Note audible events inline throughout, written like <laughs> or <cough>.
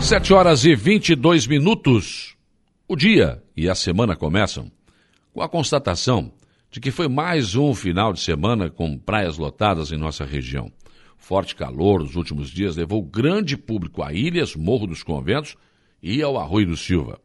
Sete horas e 22 minutos. O dia e a semana começam com a constatação de que foi mais um final de semana com praias lotadas em nossa região. Forte calor nos últimos dias levou grande público a ilhas, Morro dos Conventos e ao Arroio do Silva.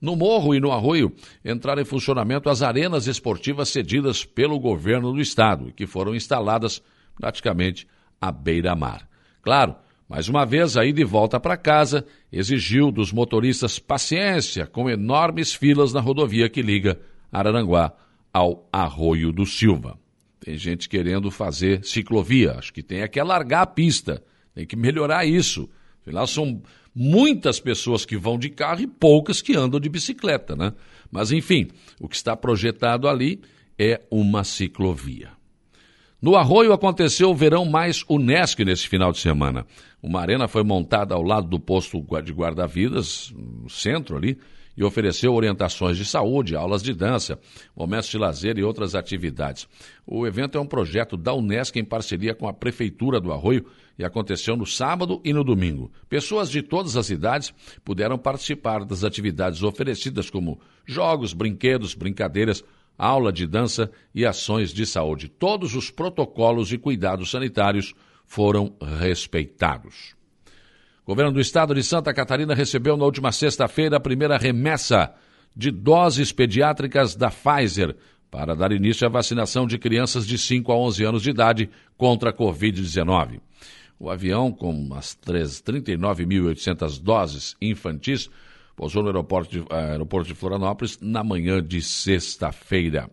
No Morro e no Arroio entraram em funcionamento as arenas esportivas cedidas pelo governo do estado, que foram instaladas praticamente à beira-mar. Claro, mais uma vez, a ida e volta para casa exigiu dos motoristas paciência com enormes filas na rodovia que liga Araranguá ao Arroio do Silva. Tem gente querendo fazer ciclovia, acho que tem que alargar a pista, tem que melhorar isso. Afinal, são muitas pessoas que vão de carro e poucas que andam de bicicleta, né? Mas, enfim, o que está projetado ali é uma ciclovia. No Arroio aconteceu o verão mais Unesc nesse final de semana. Uma arena foi montada ao lado do posto de guarda-vidas, no centro ali, e ofereceu orientações de saúde, aulas de dança, momentos de lazer e outras atividades. O evento é um projeto da Unesc em parceria com a Prefeitura do Arroio e aconteceu no sábado e no domingo. Pessoas de todas as idades puderam participar das atividades oferecidas, como jogos, brinquedos, brincadeiras, aula de dança e ações de saúde. Todos os protocolos e cuidados sanitários foram respeitados. O governo do estado de Santa Catarina recebeu na última sexta-feira a primeira remessa de doses pediátricas da Pfizer para dar início à vacinação de crianças de 5 a 11 anos de idade contra a Covid-19. O avião, com as 39.800 doses infantis, pousou no aeroporto de, eh, aeroporto de Florianópolis na manhã de sexta-feira.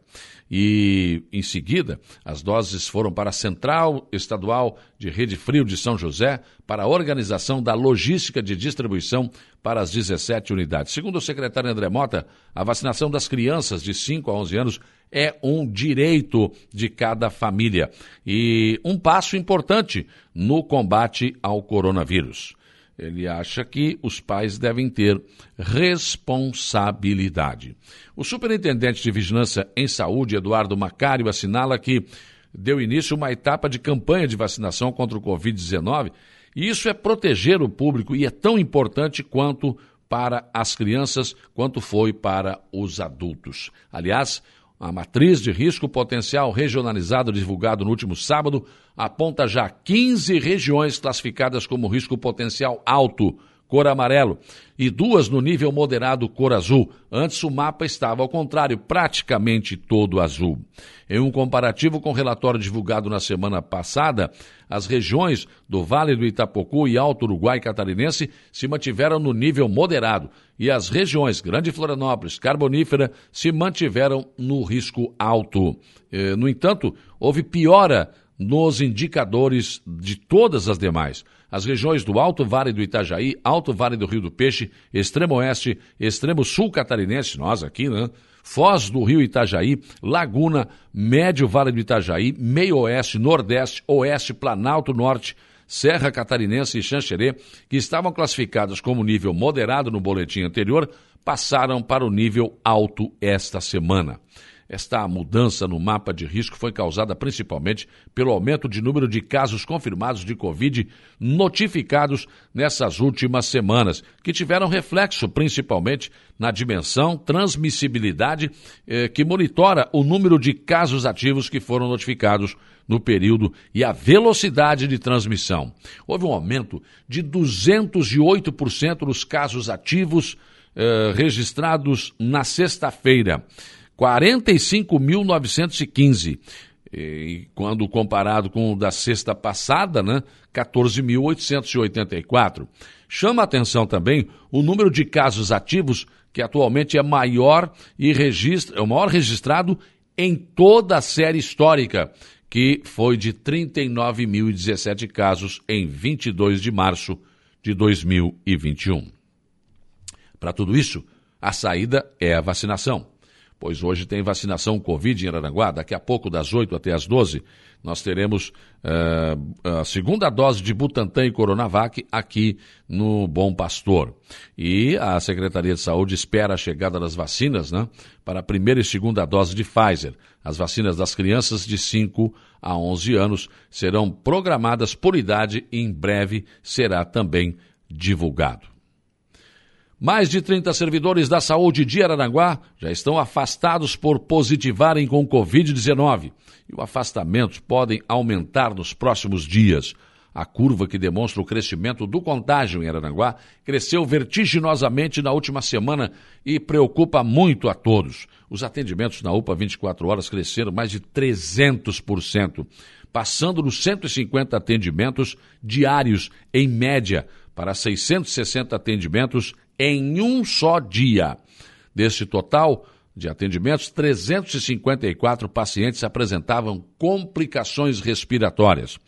E, em seguida, as doses foram para a Central Estadual de Rede Frio de São José para a organização da logística de distribuição para as 17 unidades. Segundo o secretário André Mota, a vacinação das crianças de 5 a 11 anos é um direito de cada família e um passo importante no combate ao coronavírus. Ele acha que os pais devem ter responsabilidade. O superintendente de Vigilância em Saúde, Eduardo Macário, assinala que deu início uma etapa de campanha de vacinação contra o Covid-19 e isso é proteger o público e é tão importante quanto para as crianças quanto foi para os adultos. Aliás, a matriz de risco potencial regionalizado divulgado no último sábado aponta já 15 regiões classificadas como risco potencial alto, cor amarelo, e duas no nível moderado, cor azul. Antes o mapa estava ao contrário, praticamente todo azul. Em um comparativo com o relatório divulgado na semana passada, as regiões do Vale do Itapocu e Alto Uruguai Catarinense se mantiveram no nível moderado e as regiões Grande Florianópolis, Carbonífera se mantiveram no risco alto. Eh, no entanto, houve piora nos indicadores de todas as demais. As regiões do Alto Vale do Itajaí, Alto Vale do Rio do Peixe, Extremo Oeste, Extremo Sul Catarinense, nós aqui, né? Foz do Rio Itajaí, Laguna, Médio Vale do Itajaí, Meio Oeste, Nordeste, Oeste, Planalto Norte, Serra Catarinense e Xanxerê, que estavam classificadas como nível moderado no boletim anterior, passaram para o nível alto esta semana. Esta mudança no mapa de risco foi causada principalmente pelo aumento de número de casos confirmados de Covid notificados nessas últimas semanas, que tiveram reflexo principalmente na dimensão transmissibilidade eh, que monitora o número de casos ativos que foram notificados no período e a velocidade de transmissão. Houve um aumento de 208% nos casos ativos eh, registrados na sexta-feira. 45.915. E quando comparado com o da sexta passada, né, 14.884. Chama atenção também o número de casos ativos, que atualmente é maior e registra, é o maior registrado em toda a série histórica, que foi de 39.017 casos em 22 de março de 2021. Para tudo isso, a saída é a vacinação pois hoje tem vacinação Covid em Araranguá. Daqui a pouco, das 8 até as 12, nós teremos uh, a segunda dose de Butantan e Coronavac aqui no Bom Pastor. E a Secretaria de Saúde espera a chegada das vacinas né, para a primeira e segunda dose de Pfizer. As vacinas das crianças de 5 a 11 anos serão programadas por idade e em breve será também divulgado. Mais de 30 servidores da saúde de Araranguá já estão afastados por positivarem com Covid-19 e os afastamentos podem aumentar nos próximos dias. A curva que demonstra o crescimento do contágio em Araranguá cresceu vertiginosamente na última semana e preocupa muito a todos. Os atendimentos na UPA 24 horas cresceram mais de 300%, passando dos 150 atendimentos diários em média para 660 atendimentos em um só dia. Deste total, de atendimentos, 354 pacientes apresentavam complicações respiratórias.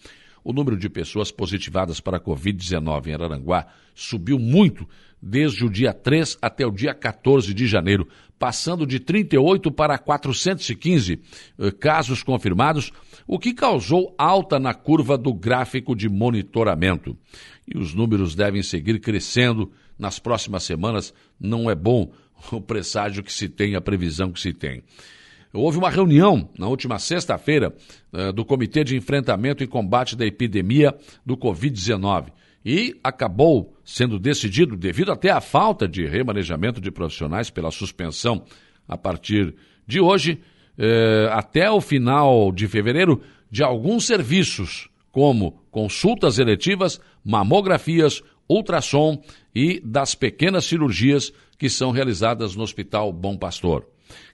O número de pessoas positivadas para a Covid-19 em Araranguá subiu muito desde o dia 3 até o dia 14 de janeiro, passando de 38 para 415 eh, casos confirmados, o que causou alta na curva do gráfico de monitoramento. E os números devem seguir crescendo nas próximas semanas. Não é bom o presságio que se tem, a previsão que se tem. Houve uma reunião na última sexta-feira uh, do Comitê de Enfrentamento e Combate da Epidemia do Covid-19 e acabou sendo decidido, devido até à falta de remanejamento de profissionais pela suspensão a partir de hoje, uh, até o final de fevereiro, de alguns serviços, como consultas eletivas, mamografias, ultrassom e das pequenas cirurgias que são realizadas no Hospital Bom Pastor.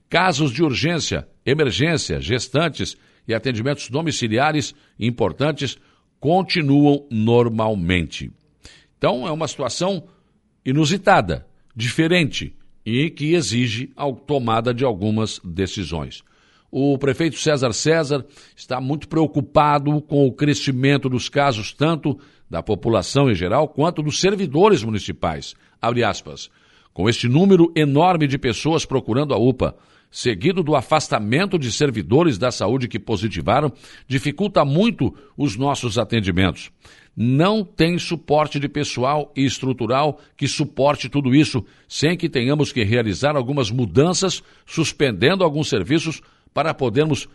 Casos de urgência, emergência, gestantes e atendimentos domiciliares importantes continuam normalmente. Então, é uma situação inusitada, diferente e que exige a tomada de algumas decisões. O prefeito César César está muito preocupado com o crescimento dos casos, tanto da população em geral quanto dos servidores municipais. Abre aspas. Com este número enorme de pessoas procurando a UPA, seguido do afastamento de servidores da saúde que positivaram, dificulta muito os nossos atendimentos. Não tem suporte de pessoal e estrutural que suporte tudo isso, sem que tenhamos que realizar algumas mudanças, suspendendo alguns serviços para podermos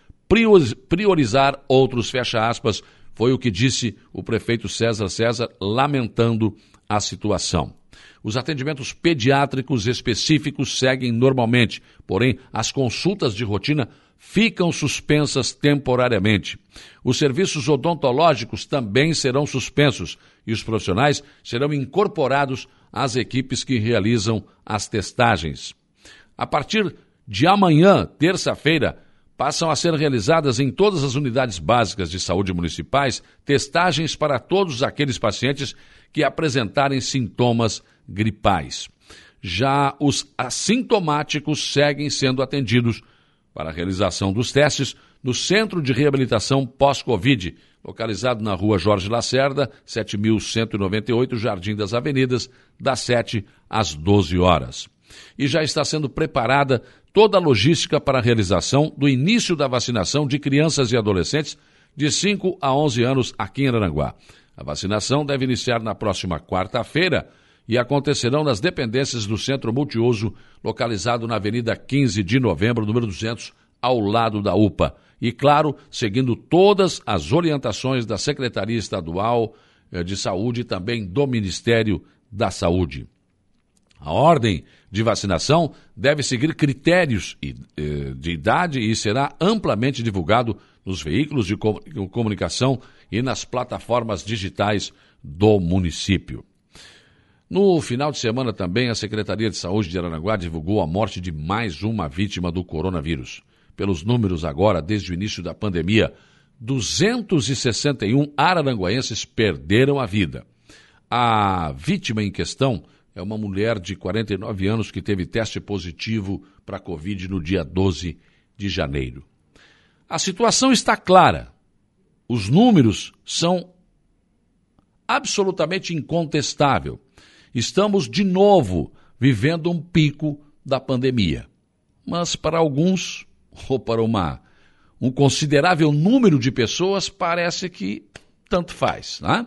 priorizar outros, fecha aspas, foi o que disse o prefeito César César, lamentando a situação. Os atendimentos pediátricos específicos seguem normalmente, porém, as consultas de rotina ficam suspensas temporariamente. Os serviços odontológicos também serão suspensos e os profissionais serão incorporados às equipes que realizam as testagens. A partir de amanhã, terça-feira, passam a ser realizadas em todas as unidades básicas de saúde municipais testagens para todos aqueles pacientes que apresentarem sintomas gripais. Já os assintomáticos seguem sendo atendidos para a realização dos testes no Centro de Reabilitação Pós-Covid, localizado na rua Jorge Lacerda, 7198, Jardim das Avenidas, das 7 às 12 horas. E já está sendo preparada toda a logística para a realização do início da vacinação de crianças e adolescentes de 5 a 11 anos aqui em Aranguá. A vacinação deve iniciar na próxima quarta-feira e acontecerão nas dependências do Centro Multiuso, localizado na Avenida 15 de Novembro, número 200, ao lado da UPA. E, claro, seguindo todas as orientações da Secretaria Estadual eh, de Saúde e também do Ministério da Saúde. A ordem de vacinação deve seguir critérios eh, de idade e será amplamente divulgado nos veículos de comunicação e nas plataformas digitais do município. No final de semana também, a Secretaria de Saúde de Aranaguá divulgou a morte de mais uma vítima do coronavírus. Pelos números agora, desde o início da pandemia, 261 araranguaenses perderam a vida. A vítima em questão é uma mulher de 49 anos que teve teste positivo para a Covid no dia 12 de janeiro. A situação está clara. Os números são absolutamente incontestáveis estamos de novo vivendo um pico da pandemia. Mas para alguns, <laughs> ou para uma, um considerável número de pessoas, parece que tanto faz. Né?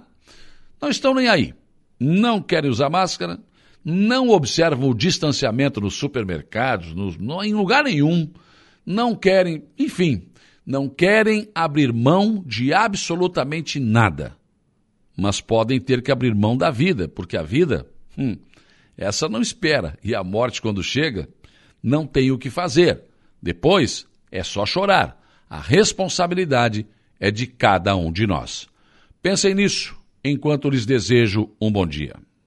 Não estão nem aí. Não querem usar máscara, não observam o distanciamento nos supermercados, nos, no, em lugar nenhum, não querem, enfim, não querem abrir mão de absolutamente nada. Mas podem ter que abrir mão da vida, porque a vida hum, essa não espera. E a morte, quando chega, não tem o que fazer. Depois é só chorar. A responsabilidade é de cada um de nós. Pensem nisso enquanto lhes desejo um bom dia.